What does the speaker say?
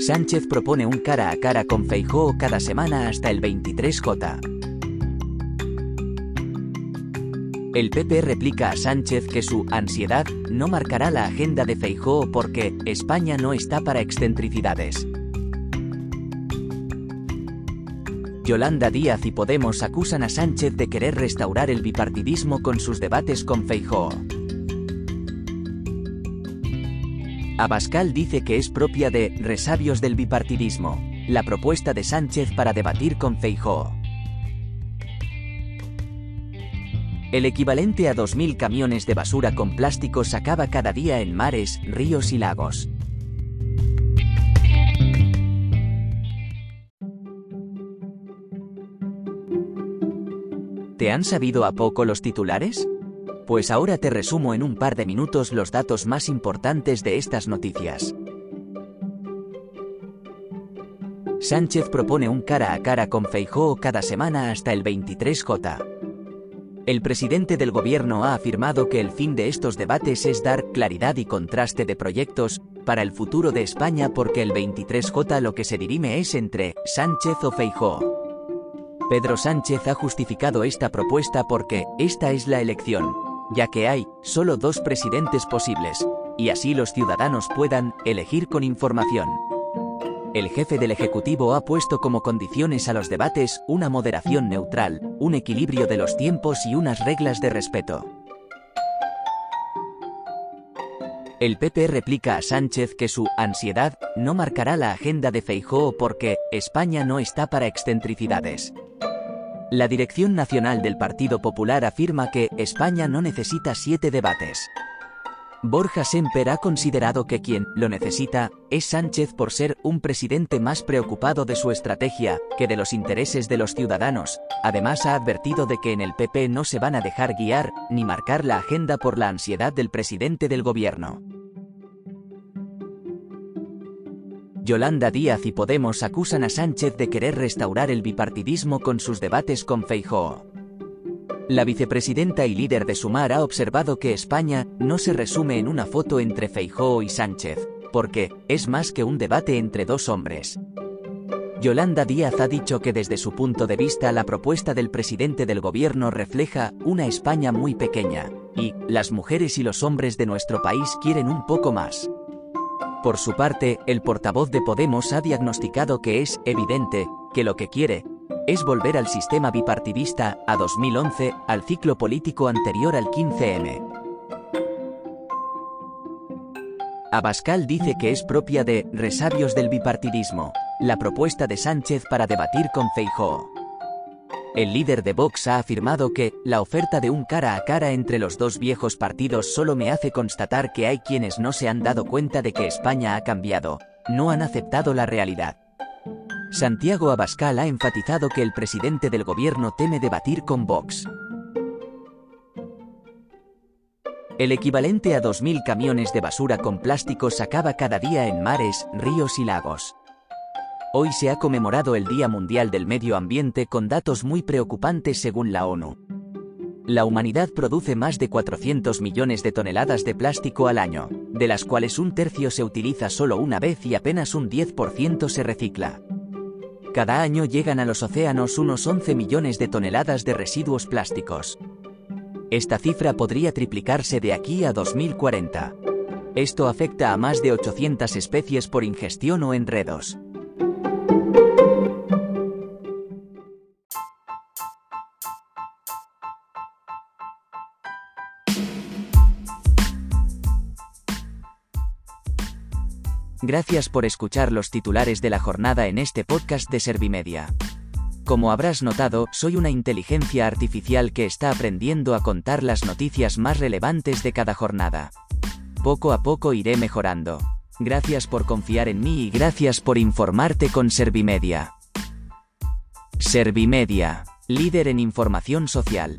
Sánchez propone un cara a cara con Feijóo cada semana hasta el 23J. El PP replica a Sánchez que su ansiedad no marcará la agenda de Feijóo porque España no está para excentricidades. Yolanda Díaz y Podemos acusan a Sánchez de querer restaurar el bipartidismo con sus debates con Feijóo. Abascal dice que es propia de resabios del bipartidismo, la propuesta de Sánchez para debatir con Feijóo. El equivalente a 2.000 camiones de basura con plásticos acaba cada día en mares, ríos y lagos. ¿Te han sabido a poco los titulares? Pues ahora te resumo en un par de minutos los datos más importantes de estas noticias. Sánchez propone un cara a cara con Feijóo cada semana hasta el 23J. El presidente del gobierno ha afirmado que el fin de estos debates es dar claridad y contraste de proyectos para el futuro de España porque el 23J lo que se dirime es entre Sánchez o Feijóo. Pedro Sánchez ha justificado esta propuesta porque esta es la elección ya que hay solo dos presidentes posibles, y así los ciudadanos puedan elegir con información. El jefe del Ejecutivo ha puesto como condiciones a los debates una moderación neutral, un equilibrio de los tiempos y unas reglas de respeto. El PP replica a Sánchez que su ansiedad no marcará la agenda de Feijóo porque España no está para excentricidades. La Dirección Nacional del Partido Popular afirma que España no necesita siete debates. Borja Semper ha considerado que quien lo necesita es Sánchez por ser un presidente más preocupado de su estrategia que de los intereses de los ciudadanos. Además ha advertido de que en el PP no se van a dejar guiar ni marcar la agenda por la ansiedad del presidente del gobierno. Yolanda Díaz y Podemos acusan a Sánchez de querer restaurar el bipartidismo con sus debates con Feijóo. La vicepresidenta y líder de Sumar ha observado que España no se resume en una foto entre Feijóo y Sánchez, porque es más que un debate entre dos hombres. Yolanda Díaz ha dicho que desde su punto de vista la propuesta del presidente del gobierno refleja una España muy pequeña, y las mujeres y los hombres de nuestro país quieren un poco más. Por su parte, el portavoz de Podemos ha diagnosticado que es evidente que lo que quiere es volver al sistema bipartidista, a 2011, al ciclo político anterior al 15M. Abascal dice que es propia de resabios del bipartidismo, la propuesta de Sánchez para debatir con Feijóo. El líder de Vox ha afirmado que la oferta de un cara a cara entre los dos viejos partidos solo me hace constatar que hay quienes no se han dado cuenta de que España ha cambiado, no han aceptado la realidad. Santiago Abascal ha enfatizado que el presidente del gobierno teme debatir con Vox. El equivalente a 2.000 camiones de basura con plásticos acaba cada día en mares, ríos y lagos. Hoy se ha conmemorado el Día Mundial del Medio Ambiente con datos muy preocupantes según la ONU. La humanidad produce más de 400 millones de toneladas de plástico al año, de las cuales un tercio se utiliza solo una vez y apenas un 10% se recicla. Cada año llegan a los océanos unos 11 millones de toneladas de residuos plásticos. Esta cifra podría triplicarse de aquí a 2040. Esto afecta a más de 800 especies por ingestión o enredos. Gracias por escuchar los titulares de la jornada en este podcast de Servimedia. Como habrás notado, soy una inteligencia artificial que está aprendiendo a contar las noticias más relevantes de cada jornada. Poco a poco iré mejorando. Gracias por confiar en mí y gracias por informarte con Servimedia. Servimedia, líder en información social.